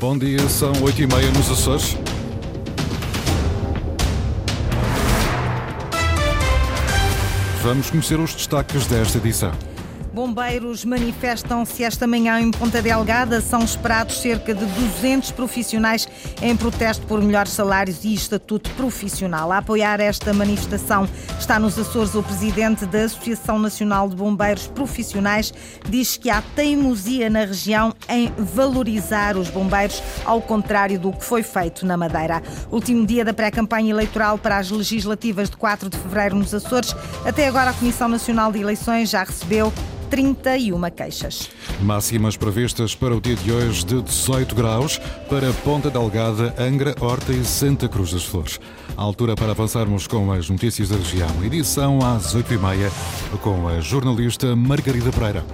Bom dia, são 8 e meia nos Açores. Vamos conhecer os destaques desta edição. Bombeiros manifestam-se esta manhã em Ponta Delgada. São esperados cerca de 200 profissionais em protesto por melhores salários e estatuto profissional. A apoiar esta manifestação está nos Açores o presidente da Associação Nacional de Bombeiros Profissionais. Diz que há teimosia na região em valorizar os bombeiros, ao contrário do que foi feito na Madeira. Último dia da pré-campanha eleitoral para as legislativas de 4 de fevereiro nos Açores. Até agora, a Comissão Nacional de Eleições já recebeu 31 queixas. Máximas previstas para o dia de hoje de 18 graus para Ponta Delgada, Angra, Horta e Santa Cruz das Flores. A altura para avançarmos com as notícias da região. Edição às 8h30 com a jornalista Margarida Pereira.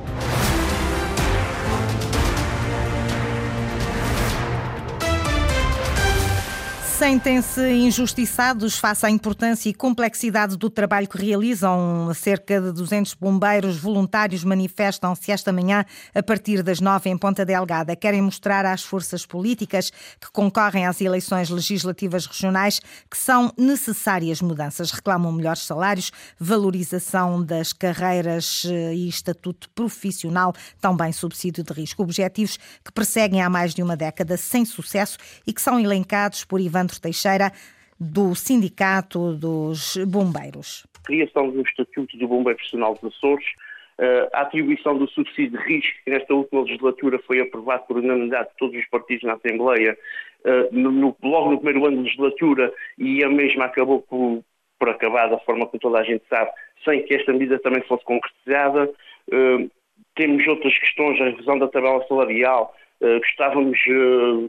Sentem-se injustiçados face à importância e complexidade do trabalho que realizam. Cerca de 200 bombeiros voluntários manifestam-se esta manhã a partir das nove em Ponta Delgada. Querem mostrar às forças políticas que concorrem às eleições legislativas regionais que são necessárias mudanças. Reclamam melhores salários, valorização das carreiras eh, e estatuto profissional, também subsídio de risco. Objetivos que perseguem há mais de uma década sem sucesso e que são elencados por Ivan Teixeira, do Sindicato dos Bombeiros. Criação do Estatuto do Bombeiro Profissional dos Açores, eh, a atribuição do subsídio de risco, que nesta última legislatura foi aprovado por unanimidade de todos os partidos na Assembleia, eh, no, logo no primeiro ano de legislatura, e a mesma acabou por, por acabar da forma que toda a gente sabe, sem que esta medida também fosse concretizada. Eh, temos outras questões, a revisão da tabela salarial, gostávamos,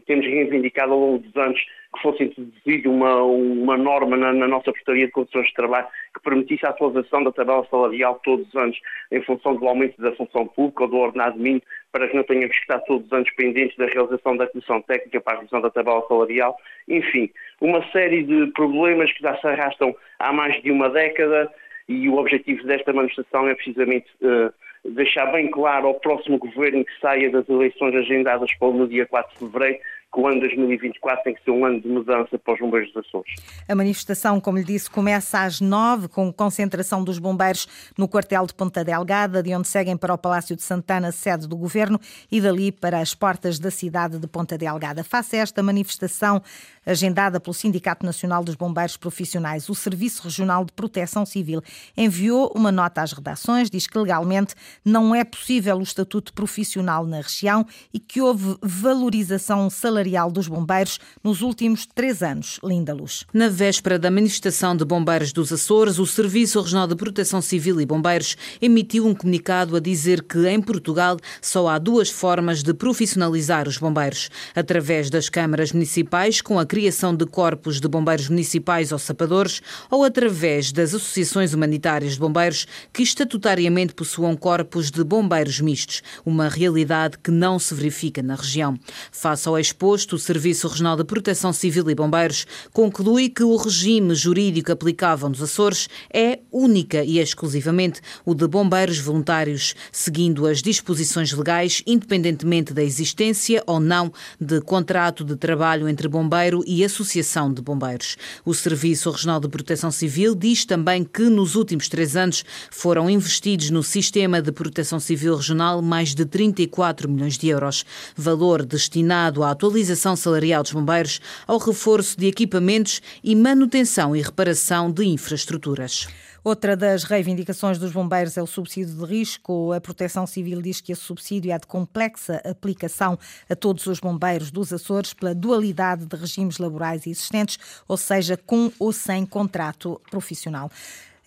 temos reivindicado ao longo dos anos que fosse introduzida uma, uma norma na, na, nossa portaria de condições de trabalho que permitisse a atualização da tabela salarial todos os anos em função do aumento da função pública ou do ordenado mínimo, para que não tenhamos que estar todos os anos pendentes da realização da comissão técnica para a revisão da tabela salarial. Enfim, uma série de problemas que já se arrastam há mais de uma década e o objetivo desta manifestação é precisamente uh, deixar bem claro ao próximo governo que saia das eleições agendadas para o dia 4 de fevereiro que o ano 2024 tem que ser um ano de mudança para os bombeiros dos Açores. A manifestação, como lhe disse, começa às nove, com concentração dos bombeiros no quartel de Ponta Delgada, de onde seguem para o Palácio de Santana, sede do governo, e dali para as portas da cidade de Ponta Delgada. Face a esta manifestação agendada pelo Sindicato Nacional dos Bombeiros Profissionais, o Serviço Regional de Proteção Civil enviou uma nota às redações, diz que legalmente não é possível o estatuto profissional na região e que houve valorização salarial salarial dos bombeiros nos últimos três anos. Linda Luz. Na véspera da manifestação de bombeiros dos Açores, o Serviço Regional de Proteção Civil e Bombeiros emitiu um comunicado a dizer que em Portugal só há duas formas de profissionalizar os bombeiros: através das câmaras municipais, com a criação de corpos de bombeiros municipais ou sapadores, ou através das associações humanitárias de bombeiros que estatutariamente possuam corpos de bombeiros mistos, uma realidade que não se verifica na região. Face ao exposto, o Serviço Regional de Proteção Civil e Bombeiros conclui que o regime jurídico aplicável nos Açores é única e exclusivamente o de bombeiros voluntários, seguindo as disposições legais, independentemente da existência ou não de contrato de trabalho entre bombeiro e associação de bombeiros. O Serviço Regional de Proteção Civil diz também que nos últimos três anos foram investidos no sistema de proteção civil regional mais de 34 milhões de euros, valor destinado à atualização atualização salarial dos bombeiros ao reforço de equipamentos e manutenção e reparação de infraestruturas. Outra das reivindicações dos bombeiros é o subsídio de risco. A Proteção Civil diz que esse subsídio é de complexa aplicação a todos os bombeiros dos Açores pela dualidade de regimes laborais existentes, ou seja, com ou sem contrato profissional.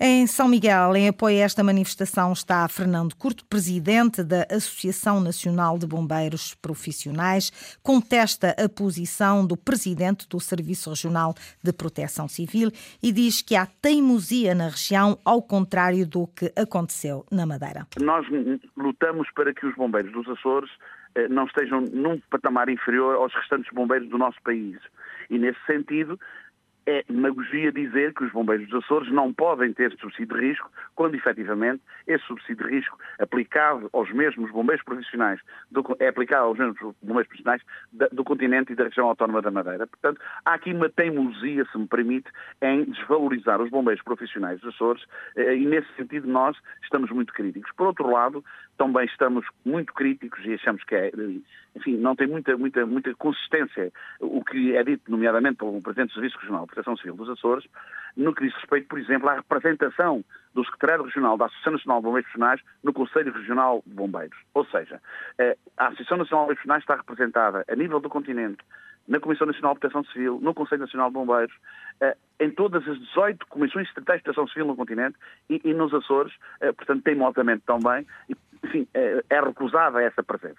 Em São Miguel, em apoio a esta manifestação, está Fernando Curto, presidente da Associação Nacional de Bombeiros Profissionais, contesta a posição do presidente do Serviço Regional de Proteção Civil e diz que há teimosia na região, ao contrário do que aconteceu na Madeira. Nós lutamos para que os bombeiros dos Açores eh, não estejam num patamar inferior aos restantes bombeiros do nosso país. E, nesse sentido, é demagogia dizer que os bombeiros dos Açores não podem ter subsídio de risco, quando efetivamente esse subsídio de risco aplicado aos mesmos bombeiros profissionais, do, é aplicado aos mesmos bombeiros profissionais do continente e da região autónoma da Madeira. Portanto, há aqui uma teimosia, se me permite, em desvalorizar os bombeiros profissionais dos Açores eh, e nesse sentido nós estamos muito críticos. Por outro lado, também estamos muito críticos e achamos que é, enfim, não tem muita, muita, muita consistência o que é dito, nomeadamente pelo Presidente do Serviço Regional de Proteção Civil dos Açores, no que diz respeito, por exemplo, à representação do Secretário Regional da Associação Nacional de Bombeiros Profissionais no Conselho Regional de Bombeiros. Ou seja, eh, a Associação Nacional de Bombeiros Profissionais está representada a nível do continente, na Comissão Nacional de Proteção Civil, no Conselho Nacional de Bombeiros, eh, em todas as 18 comissões estatais de proteção civil no continente e, nos Açores, eh, portanto, tem altamente também, enfim, é, é recusada essa presença.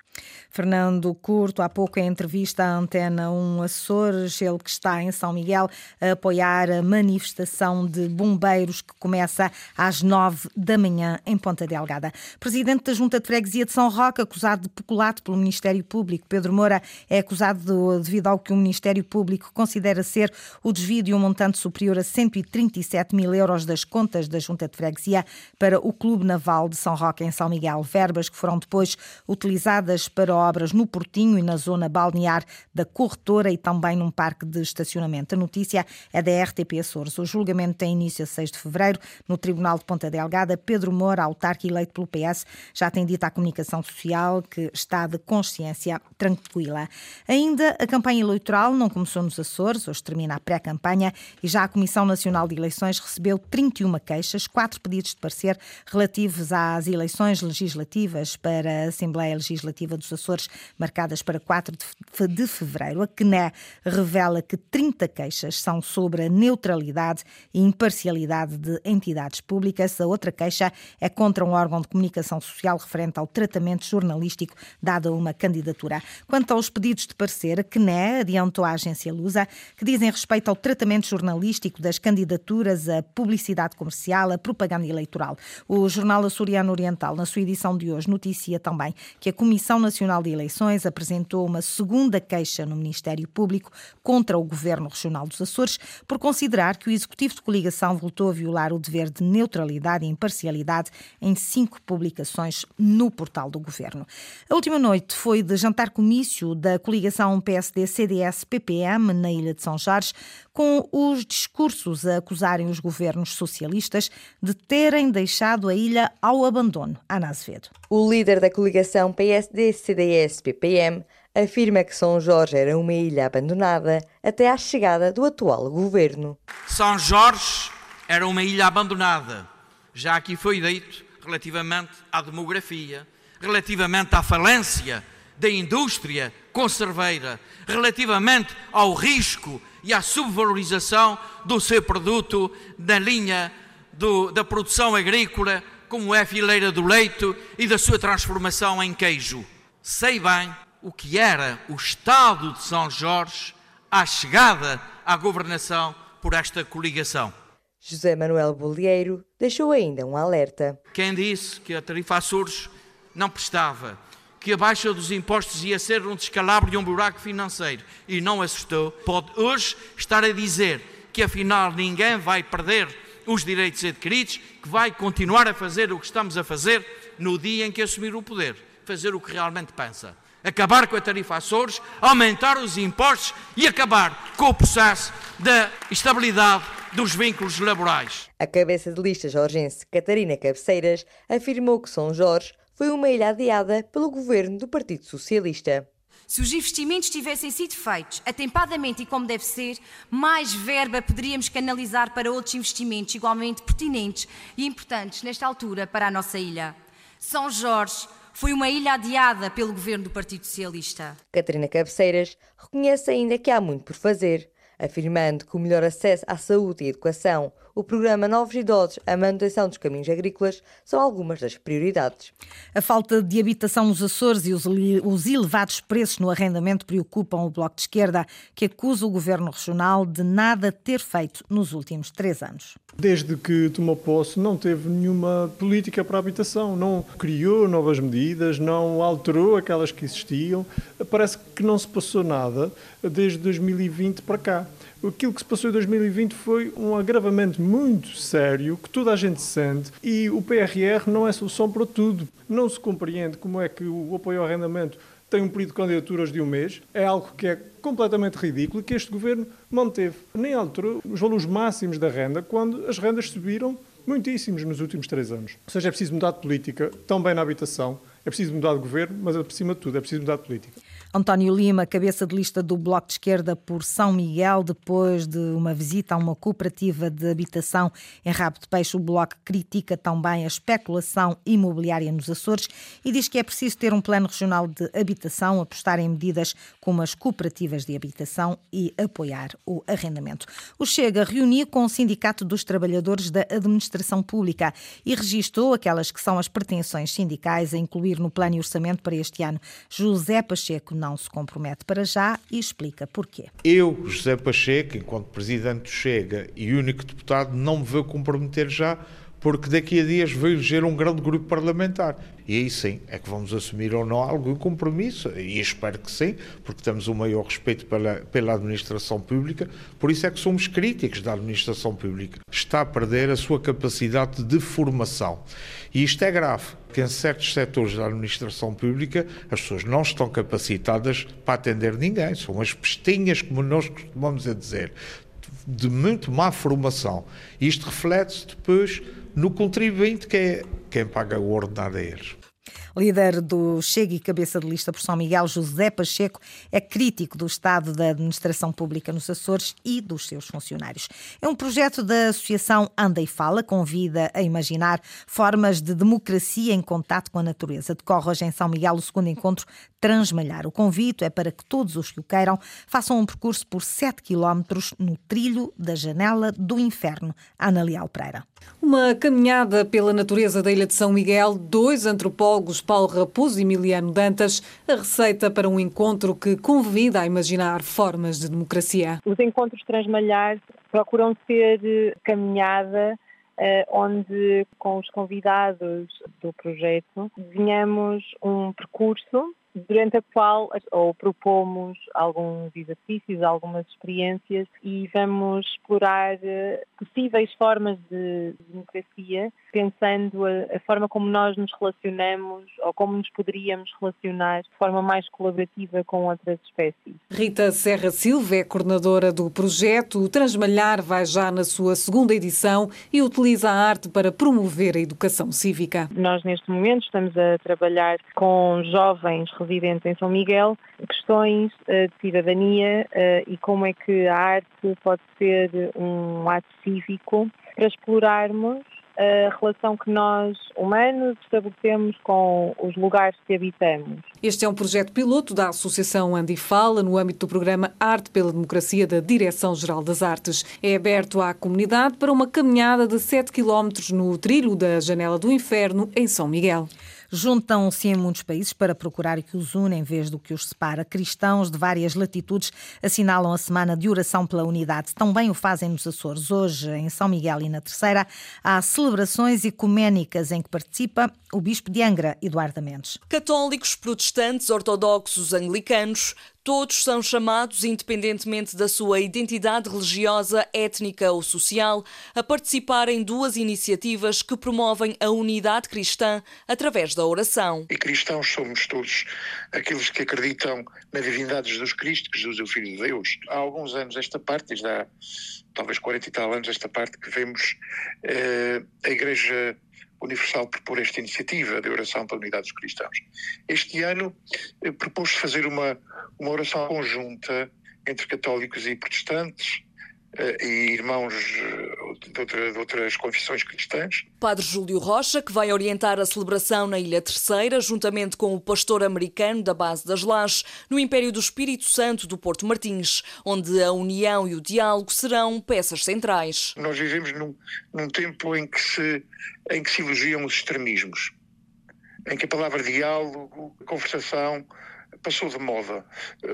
Fernando Curto, há pouco em entrevista à Antena 1 Açores, ele que está em São Miguel a apoiar a manifestação de bombeiros que começa às nove da manhã em Ponta Delgada. Presidente da Junta de Freguesia de São Roque, acusado de peculato pelo Ministério Público. Pedro Moura é acusado de, devido ao que o Ministério Público considera ser o desvio de um montante superior a 137 mil euros das contas da Junta de Freguesia para o Clube Naval de São Roque em São Miguel verbas que foram depois utilizadas para obras no Portinho e na zona balnear da Corretora e também num parque de estacionamento. A notícia é da RTP Açores. O julgamento tem início a 6 de fevereiro no Tribunal de Ponta Delgada. Pedro Moura, autarca eleito pelo PS, já tem dito à comunicação social que está de consciência tranquila. Ainda a campanha eleitoral não começou nos Açores, hoje termina a pré-campanha e já a Comissão Nacional de Eleições recebeu 31 queixas, quatro pedidos de parecer relativos às eleições legislativas legislativas para a Assembleia Legislativa dos Açores, marcadas para 4 de fevereiro. A CNE revela que 30 queixas são sobre a neutralidade e imparcialidade de entidades públicas. A outra queixa é contra um órgão de comunicação social referente ao tratamento jornalístico dado a uma candidatura. Quanto aos pedidos de parecer, a CNE adiantou à agência Lusa que dizem respeito ao tratamento jornalístico das candidaturas, a publicidade comercial, a propaganda eleitoral. O jornal Açoriano Oriental, na sua edição de hoje noticia também que a Comissão Nacional de Eleições apresentou uma segunda queixa no Ministério Público contra o Governo Regional dos Açores por considerar que o Executivo de Coligação voltou a violar o dever de neutralidade e imparcialidade em cinco publicações no portal do Governo. A última noite foi de jantar comício da coligação PSD-CDS-PPM na Ilha de São Jorge, com os discursos a acusarem os governos socialistas de terem deixado a ilha ao abandono. Ana O líder da coligação PSD-CDS-PPM afirma que São Jorge era uma ilha abandonada até à chegada do atual governo. São Jorge era uma ilha abandonada. Já aqui foi dito relativamente à demografia, relativamente à falência da indústria conserveira, relativamente ao risco e à subvalorização do seu produto na linha do, da produção agrícola como é a fileira do leito e da sua transformação em queijo. Sei bem o que era o Estado de São Jorge à chegada à governação por esta coligação. José Manuel Bolieiro deixou ainda um alerta. Quem disse que a tarifa Açores não prestava, que a baixa dos impostos ia ser um descalabro e um buraco financeiro e não assustou, pode hoje estar a dizer que afinal ninguém vai perder os direitos adquiridos, que vai continuar a fazer o que estamos a fazer no dia em que assumir o poder, fazer o que realmente pensa. Acabar com a tarifa Açores, aumentar os impostos e acabar com o processo da estabilidade dos vínculos laborais. A cabeça de lista jorgense Catarina Cabeceiras afirmou que São Jorge foi uma ilha adiada pelo governo do Partido Socialista. Se os investimentos tivessem sido feitos atempadamente e como deve ser, mais verba poderíamos canalizar para outros investimentos igualmente pertinentes e importantes nesta altura para a nossa ilha. São Jorge foi uma ilha adiada pelo governo do Partido Socialista. Catarina Cabeceiras reconhece ainda que há muito por fazer, afirmando que o melhor acesso à saúde e educação, o programa Novos Idosos, a manutenção dos caminhos agrícolas são algumas das prioridades. A falta de habitação nos Açores e os elevados preços no arrendamento preocupam o Bloco de Esquerda, que acusa o Governo Regional de nada ter feito nos últimos três anos. Desde que tomou posse, não teve nenhuma política para a habitação, não criou novas medidas, não alterou aquelas que existiam. Parece que que não se passou nada desde 2020 para cá. Aquilo que se passou em 2020 foi um agravamento muito sério que toda a gente sente e o PRR não é solução para tudo. Não se compreende como é que o apoio ao arrendamento tem um período de candidaturas de um mês, é algo que é completamente ridículo e que este governo manteve. Nem alterou os valores máximos da renda quando as rendas subiram muitíssimos nos últimos três anos. Ou seja, é preciso mudar de política, também na habitação, é preciso mudar de governo, mas acima de tudo é preciso mudar de política. António Lima, cabeça de lista do Bloco de Esquerda por São Miguel, depois de uma visita a uma cooperativa de habitação em Rabo de Peixe, o Bloco critica também a especulação imobiliária nos Açores e diz que é preciso ter um plano regional de habitação, apostar em medidas como as cooperativas de habitação e apoiar o arrendamento. O Chega reuniu com o Sindicato dos Trabalhadores da Administração Pública e registou aquelas que são as pretensões sindicais a incluir no plano e orçamento para este ano. José Pacheco não se compromete para já e explica porquê. Eu, José Pacheco, enquanto presidente do Chega e único deputado, não me vou comprometer já porque daqui a dias vai eleger um grande grupo parlamentar. E aí sim, é que vamos assumir ou não algum compromisso, e espero que sim, porque temos o maior respeito pela, pela administração pública, por isso é que somos críticos da administração pública. Está a perder a sua capacidade de formação. E isto é grave, que em certos setores da administração pública as pessoas não estão capacitadas para atender ninguém, são as pestinhas, como nós costumamos a dizer, de muito má formação. Isto reflete-se depois no contribuinte que é quem paga o ordenado a eles. Líder do Chega e cabeça de lista por São Miguel, José Pacheco, é crítico do estado da administração pública nos Açores e dos seus funcionários. É um projeto da Associação Anda e Fala, convida a imaginar formas de democracia em contato com a natureza. Decorre hoje em São Miguel o segundo encontro Transmalhar. O convite é para que todos os que o queiram façam um percurso por 7 quilómetros no trilho da Janela do Inferno. Ana Leal Pereira. Uma caminhada pela natureza da Ilha de São Miguel, dois antropólogos Paulo Raposo e Emiliano Dantas, a receita para um encontro que convida a imaginar formas de democracia. Os encontros Transmalhar procuram ser eh, caminhada eh, onde com os convidados do projeto desenhamos um percurso durante a qual ou propomos alguns exercícios, algumas experiências e vamos explorar eh, possíveis formas de democracia, pensando a, a, forma como nós nos relacionamos ou como nos poderíamos relacionar de forma mais colaborativa com outras espécies. Rita Serra Silva é coordenadora do projeto. O Transmalhar vai já na sua segunda edição e utiliza a arte para promover a educação cívica. Nós, neste momento, estamos a trabalhar com jovens residentes em São Miguel, questões uh, de cidadania uh, e como é que a arte pode ser um ato cívico para explorarmos a relação que nós, humanos, estabelecemos com os lugares que habitamos. Este é um projeto piloto da Associação Andifala no âmbito do programa Arte pela Democracia da Direção-Geral das Artes. É aberto à comunidade para uma caminhada de 7 km no trilho da Janela do Inferno, em São Miguel. Juntam-se em muitos países para procurar que os une em vez do que os separa. Cristãos de várias latitudes assinalam a semana de oração pela unidade. Também o fazem nos Açores. Hoje, em São Miguel e na Terceira, há celebrações ecuménicas em que participa o Bispo de Angra, Eduardo Mendes. Católicos, protestantes, ortodoxos, anglicanos, Todos são chamados, independentemente da sua identidade religiosa, étnica ou social, a participar em duas iniciativas que promovem a unidade cristã através da oração. E cristãos somos todos aqueles que acreditam na divindade de Jesus Cristo, que Jesus é o Filho de Deus. Há alguns anos esta parte, já talvez 40 e tal anos esta parte, que vemos eh, a Igreja Universal propor esta iniciativa de oração para a unidade dos cristãos. Este ano eh, propôs fazer uma, uma oração conjunta entre católicos e protestantes, eh, e irmãos de, outra, de, outras confissões cristãs. Padre Júlio Rocha, que vai orientar a celebração na Ilha Terceira, juntamente com o pastor americano da base das Lajes, no Império do Espírito Santo do Porto Martins, onde a união e o diálogo serão peças centrais. Nós vivemos num, num tempo em que, se, em que se elogiam os extremismos, em que a palavra diálogo, conversação, passou de moda.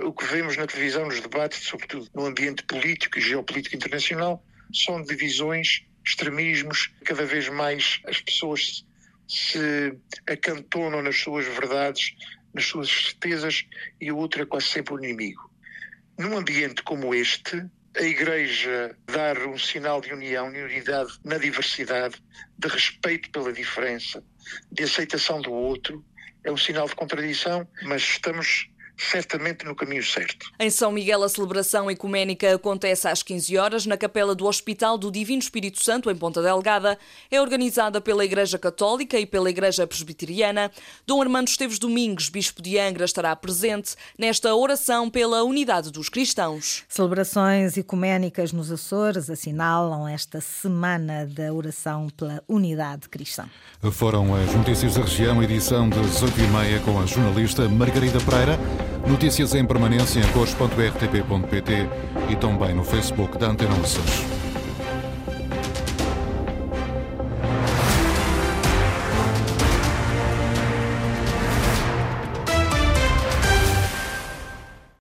O que vemos na televisão, nos debates, sobretudo no ambiente político e geopolítico internacional, são divisões, extremismos, cada vez mais as pessoas se acantonam nas suas verdades nas suas certezas e o outro é quase sempre o inimigo. Num ambiente como este, a Igreja dar um sinal de união e unidade na diversidade, de respeito pela diferença, de aceitação do outro, é um sinal de contradição, mas estamos certamente no caminho certo. Em São Miguel, a celebração ecuménica acontece às 15 horas na capela do Hospital do Divino Espírito Santo, em Ponta Delgada. É organizada pela Igreja Católica e pela Igreja Presbiteriana. Dom Armando Esteves Domingos, Bispo de Angra, estará presente nesta oração pela unidade dos cristãos. Celebrações ecuménicas nos Açores assinalam esta semana da oração pela unidade cristã. Foram as notícias da região, edição das 8h30 com a jornalista Margarida Pereira. Notícias em permanência em cores.rtp.pt e também no Facebook da Antena Açores.